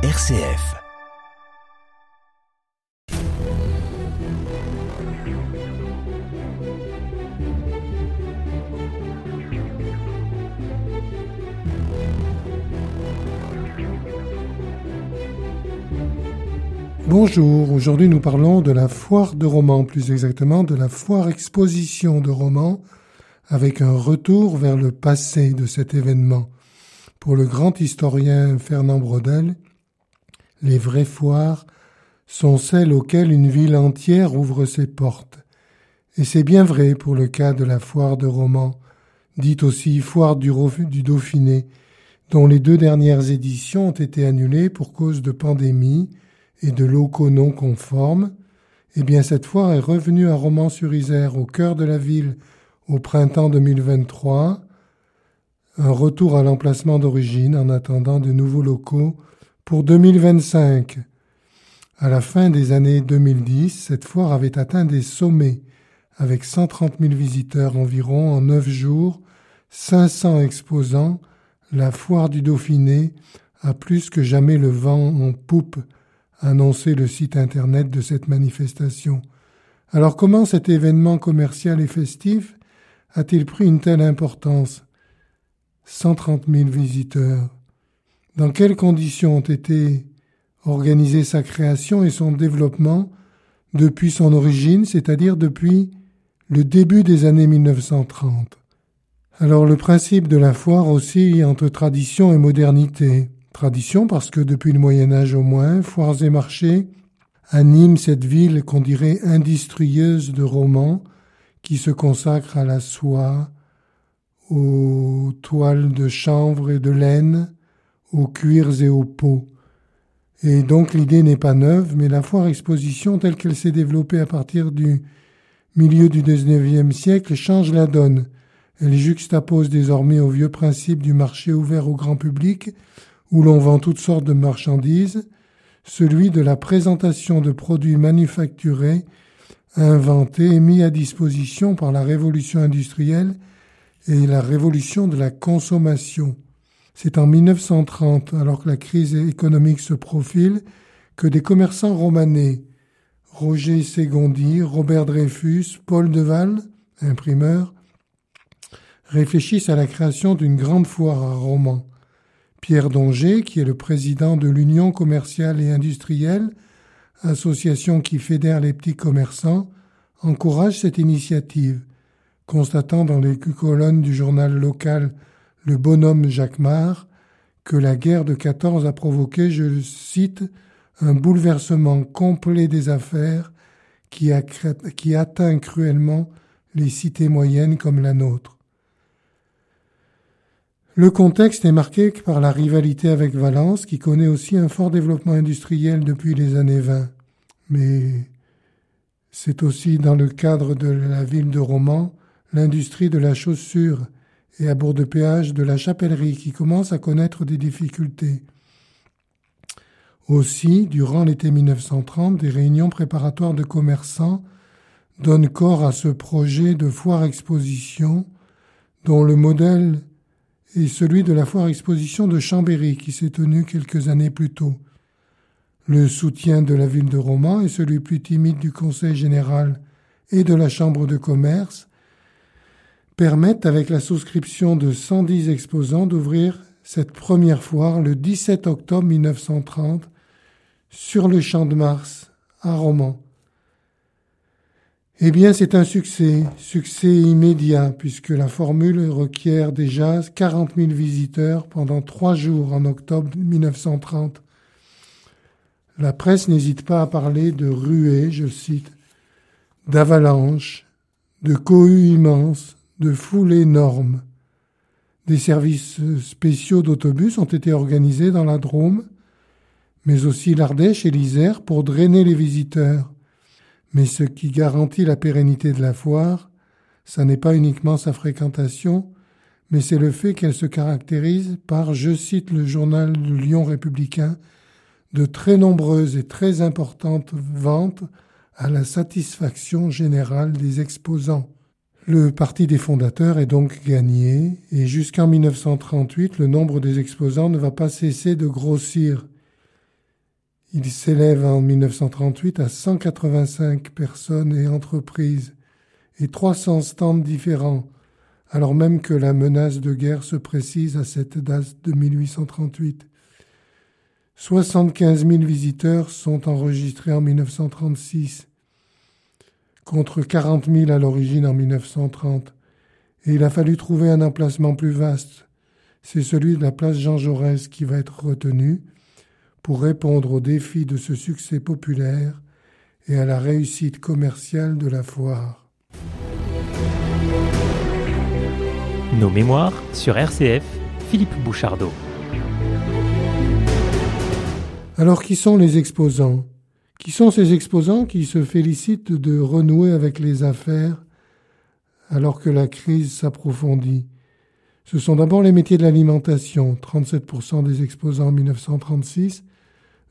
RCF. Bonjour, aujourd'hui nous parlons de la foire de romans, plus exactement de la foire exposition de romans, avec un retour vers le passé de cet événement. Pour le grand historien Fernand Brodel, les vraies foires sont celles auxquelles une ville entière ouvre ses portes. Et c'est bien vrai pour le cas de la foire de romans, dite aussi foire du, Dauphiné, dont les deux dernières éditions ont été annulées pour cause de pandémie, et de locaux non conformes, eh bien cette foire est revenue à Romans-sur-Isère, au cœur de la ville, au printemps 2023, un retour à l'emplacement d'origine en attendant de nouveaux locaux pour 2025. À la fin des années 2010, cette foire avait atteint des sommets, avec 130 000 visiteurs environ en neuf jours, 500 exposants, la foire du Dauphiné a plus que jamais le vent en poupe annoncé le site internet de cette manifestation. Alors comment cet événement commercial et festif a-t-il pris une telle importance? 130 000 visiteurs. Dans quelles conditions ont été organisées sa création et son développement depuis son origine, c'est-à-dire depuis le début des années 1930 Alors le principe de la foire aussi entre tradition et modernité. Tradition parce que depuis le Moyen Âge au moins, foires et marchés animent cette ville qu'on dirait industrieuse de romans qui se consacre à la soie, aux toiles de chanvre et de laine, aux cuirs et aux peaux. Et donc l'idée n'est pas neuve, mais la foire exposition telle qu'elle s'est développée à partir du milieu du XIXe siècle change la donne. Elle juxtapose désormais au vieux principe du marché ouvert au grand public où l'on vend toutes sortes de marchandises, celui de la présentation de produits manufacturés, inventés et mis à disposition par la révolution industrielle et la révolution de la consommation. C'est en 1930, alors que la crise économique se profile, que des commerçants romanais, Roger Ségondi, Robert Dreyfus, Paul Deval, imprimeur, réfléchissent à la création d'une grande foire à Romans. Pierre Donger, qui est le président de l'Union commerciale et industrielle, association qui fédère les petits commerçants, encourage cette initiative, constatant dans les colonnes du journal local Le Bonhomme Jacquemart que la guerre de 14 a provoqué, je cite, un bouleversement complet des affaires qui, qui atteint cruellement les cités moyennes comme la nôtre. Le contexte est marqué par la rivalité avec Valence, qui connaît aussi un fort développement industriel depuis les années 20. Mais c'est aussi dans le cadre de la ville de Romans l'industrie de la chaussure et à bourg de péage de la chapellerie qui commence à connaître des difficultés. Aussi, durant l'été 1930, des réunions préparatoires de commerçants donnent corps à ce projet de foire-exposition dont le modèle et celui de la foire exposition de Chambéry qui s'est tenue quelques années plus tôt. Le soutien de la ville de Romans et celui plus timide du Conseil général et de la Chambre de commerce permettent, avec la souscription de 110 exposants, d'ouvrir cette première foire le 17 octobre 1930 sur le Champ de Mars à Romans. Eh bien, c'est un succès, succès immédiat, puisque la formule requiert déjà 40 000 visiteurs pendant trois jours en octobre 1930. La presse n'hésite pas à parler de ruées, je cite, d'avalanches, de cohues immenses, de foules énormes. Des services spéciaux d'autobus ont été organisés dans la Drôme, mais aussi l'Ardèche et l'Isère pour drainer les visiteurs. Mais ce qui garantit la pérennité de la foire, ça n'est pas uniquement sa fréquentation, mais c'est le fait qu'elle se caractérise par, je cite le journal Lyon républicain, de très nombreuses et très importantes ventes à la satisfaction générale des exposants. Le parti des fondateurs est donc gagné et jusqu'en 1938, le nombre des exposants ne va pas cesser de grossir. Il s'élève en 1938 à 185 personnes et entreprises et 300 stands différents, alors même que la menace de guerre se précise à cette date de 1838. 75 000 visiteurs sont enregistrés en 1936, contre 40 000 à l'origine en 1930, et il a fallu trouver un emplacement plus vaste. C'est celui de la place Jean Jaurès qui va être retenu, pour répondre aux défis de ce succès populaire et à la réussite commerciale de la foire. Nos mémoires sur RCF, Philippe Bouchardot. Alors qui sont les exposants? Qui sont ces exposants qui se félicitent de renouer avec les affaires alors que la crise s'approfondit? Ce sont d'abord les métiers de l'alimentation, 37% des exposants en 1936,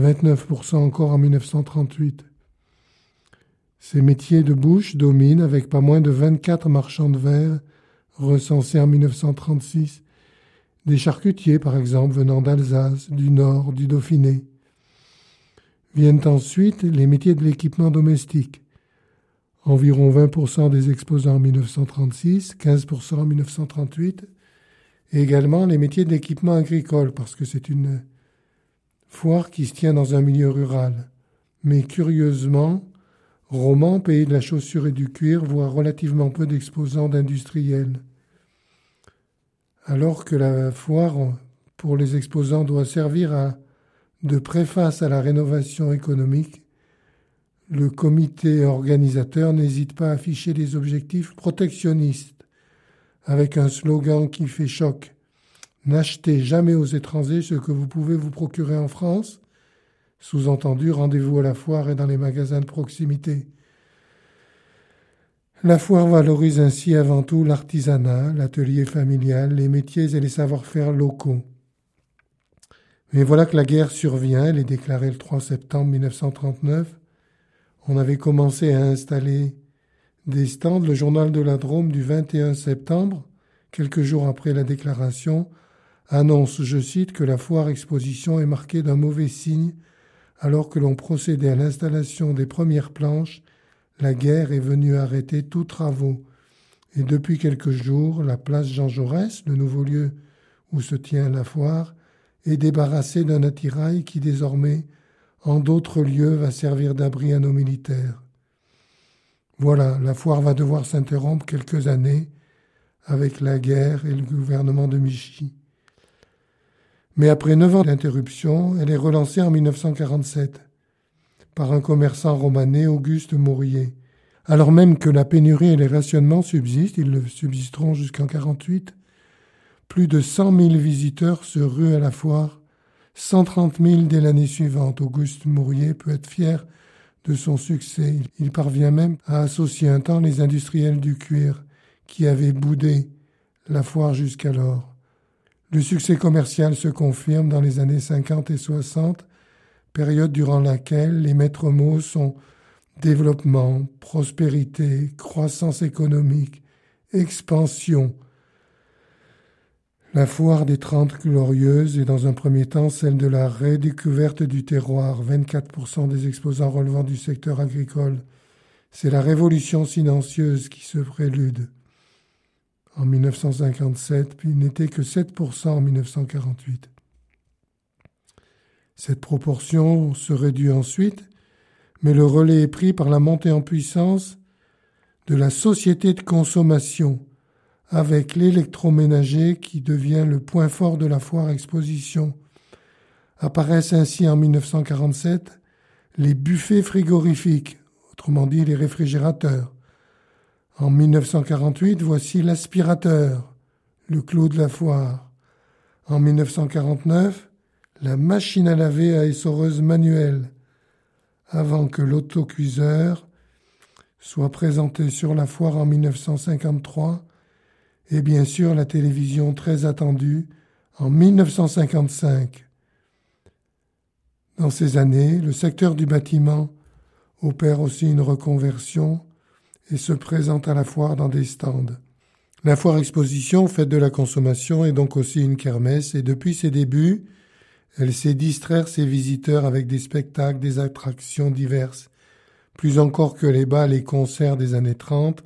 29% encore en 1938. Ces métiers de bouche dominent avec pas moins de 24 marchands de verre recensés en 1936, des charcutiers par exemple venant d'Alsace, du Nord, du Dauphiné. Viennent ensuite les métiers de l'équipement domestique, environ 20% des exposants en 1936, 15% en 1938, et également les métiers de l'équipement agricole, parce que c'est une foire qui se tient dans un milieu rural. Mais curieusement, Roman, pays de la chaussure et du cuir, voit relativement peu d'exposants d'industriels. Alors que la foire pour les exposants doit servir à, de préface à la rénovation économique, le comité organisateur n'hésite pas à afficher des objectifs protectionnistes avec un slogan qui fait choc N'achetez jamais aux étrangers ce que vous pouvez vous procurer en France. Sous-entendu, rendez-vous à la foire et dans les magasins de proximité. La foire valorise ainsi avant tout l'artisanat, l'atelier familial, les métiers et les savoir-faire locaux. Mais voilà que la guerre survient, elle est déclarée le 3 septembre 1939. On avait commencé à installer des stands, le journal de la Drôme du 21 septembre, quelques jours après la déclaration, annonce, je cite, que la foire exposition est marquée d'un mauvais signe alors que l'on procédait à l'installation des premières planches, la guerre est venue arrêter tous travaux. Et depuis quelques jours, la place Jean Jaurès, le nouveau lieu où se tient la foire, est débarrassée d'un attirail qui désormais, en d'autres lieux, va servir d'abri à nos militaires. Voilà, la foire va devoir s'interrompre quelques années avec la guerre et le gouvernement de Michy. Mais après neuf ans d'interruption, elle est relancée en 1947 par un commerçant romanais, Auguste Mourier. Alors même que la pénurie et les rationnements subsistent, ils le subsisteront jusqu'en 48, plus de 100 000 visiteurs se ruent à la foire, 130 000 dès l'année suivante. Auguste Mourier peut être fier de son succès. Il parvient même à associer un temps les industriels du cuir qui avaient boudé la foire jusqu'alors. Le succès commercial se confirme dans les années 50 et 60, période durant laquelle les maîtres mots sont développement, prospérité, croissance économique, expansion. La foire des Trente Glorieuses est dans un premier temps celle de la redécouverte du terroir, 24% des exposants relevant du secteur agricole. C'est la révolution silencieuse qui se prélude en 1957, puis n'était que 7% en 1948. Cette proportion se réduit ensuite, mais le relais est pris par la montée en puissance de la société de consommation, avec l'électroménager qui devient le point fort de la foire exposition. Apparaissent ainsi en 1947 les buffets frigorifiques, autrement dit les réfrigérateurs, en 1948, voici l'aspirateur, le clou de la foire. En 1949, la machine à laver à essoreuse manuelle, avant que l'autocuiseur soit présenté sur la foire en 1953, et bien sûr la télévision très attendue en 1955. Dans ces années, le secteur du bâtiment opère aussi une reconversion et se présente à la foire dans des stands. La foire exposition, faite de la consommation, est donc aussi une kermesse et depuis ses débuts, Elle sait distraire ses visiteurs avec des spectacles, des attractions diverses, plus encore que les bals et concerts des années 30,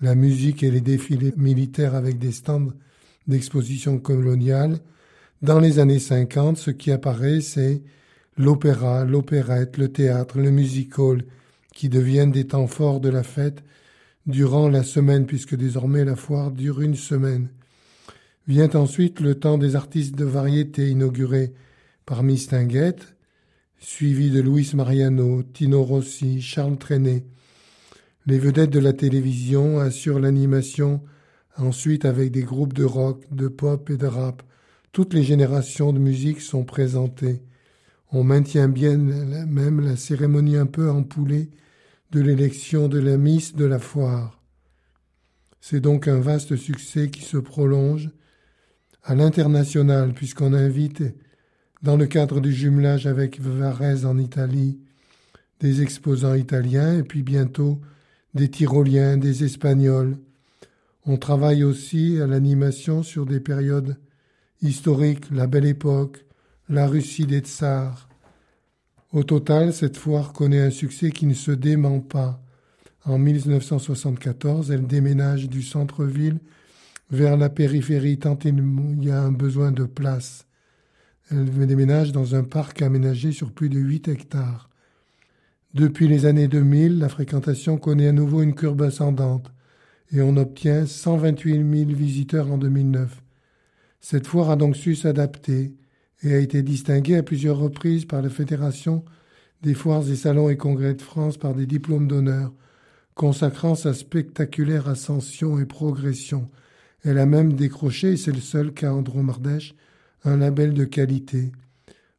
la musique et les défilés militaires avec des stands d'exposition coloniale. Dans les années 50, ce qui apparaît, c'est l'opéra, l'opérette, le théâtre, le music hall, qui deviennent des temps forts de la fête durant la semaine, puisque désormais la foire dure une semaine. Vient ensuite le temps des artistes de variété inaugurés par Miss Tinguette, suivi de Luis Mariano, Tino Rossi, Charles Trenet. Les vedettes de la télévision assurent l'animation ensuite avec des groupes de rock, de pop et de rap. Toutes les générations de musique sont présentées. On maintient bien même la cérémonie un peu empoulée de l'élection de la Miss de la foire. C'est donc un vaste succès qui se prolonge à l'international puisqu'on invite, dans le cadre du jumelage avec Varese en Italie, des exposants italiens et puis bientôt des Tyroliens, des Espagnols. On travaille aussi à l'animation sur des périodes historiques, la Belle Époque, la Russie des Tsars, au total, cette foire connaît un succès qui ne se dément pas. En 1974, elle déménage du centre-ville vers la périphérie tant il y a un besoin de place. Elle déménage dans un parc aménagé sur plus de 8 hectares. Depuis les années 2000, la fréquentation connaît à nouveau une courbe ascendante et on obtient 128 000 visiteurs en 2009. Cette foire a donc su s'adapter et a été distingué à plusieurs reprises par la Fédération des foires et salons et congrès de France par des diplômes d'honneur, consacrant sa spectaculaire ascension et progression. Elle a même décroché, et c'est le seul cas en Dromardèche, un label de qualité.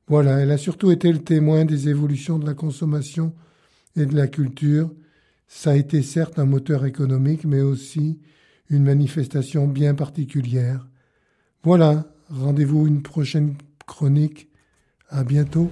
Voilà, elle a surtout été le témoin des évolutions de la consommation et de la culture. Ça a été certes un moteur économique, mais aussi une manifestation bien particulière. Voilà, rendez-vous une prochaine chronique. À bientôt.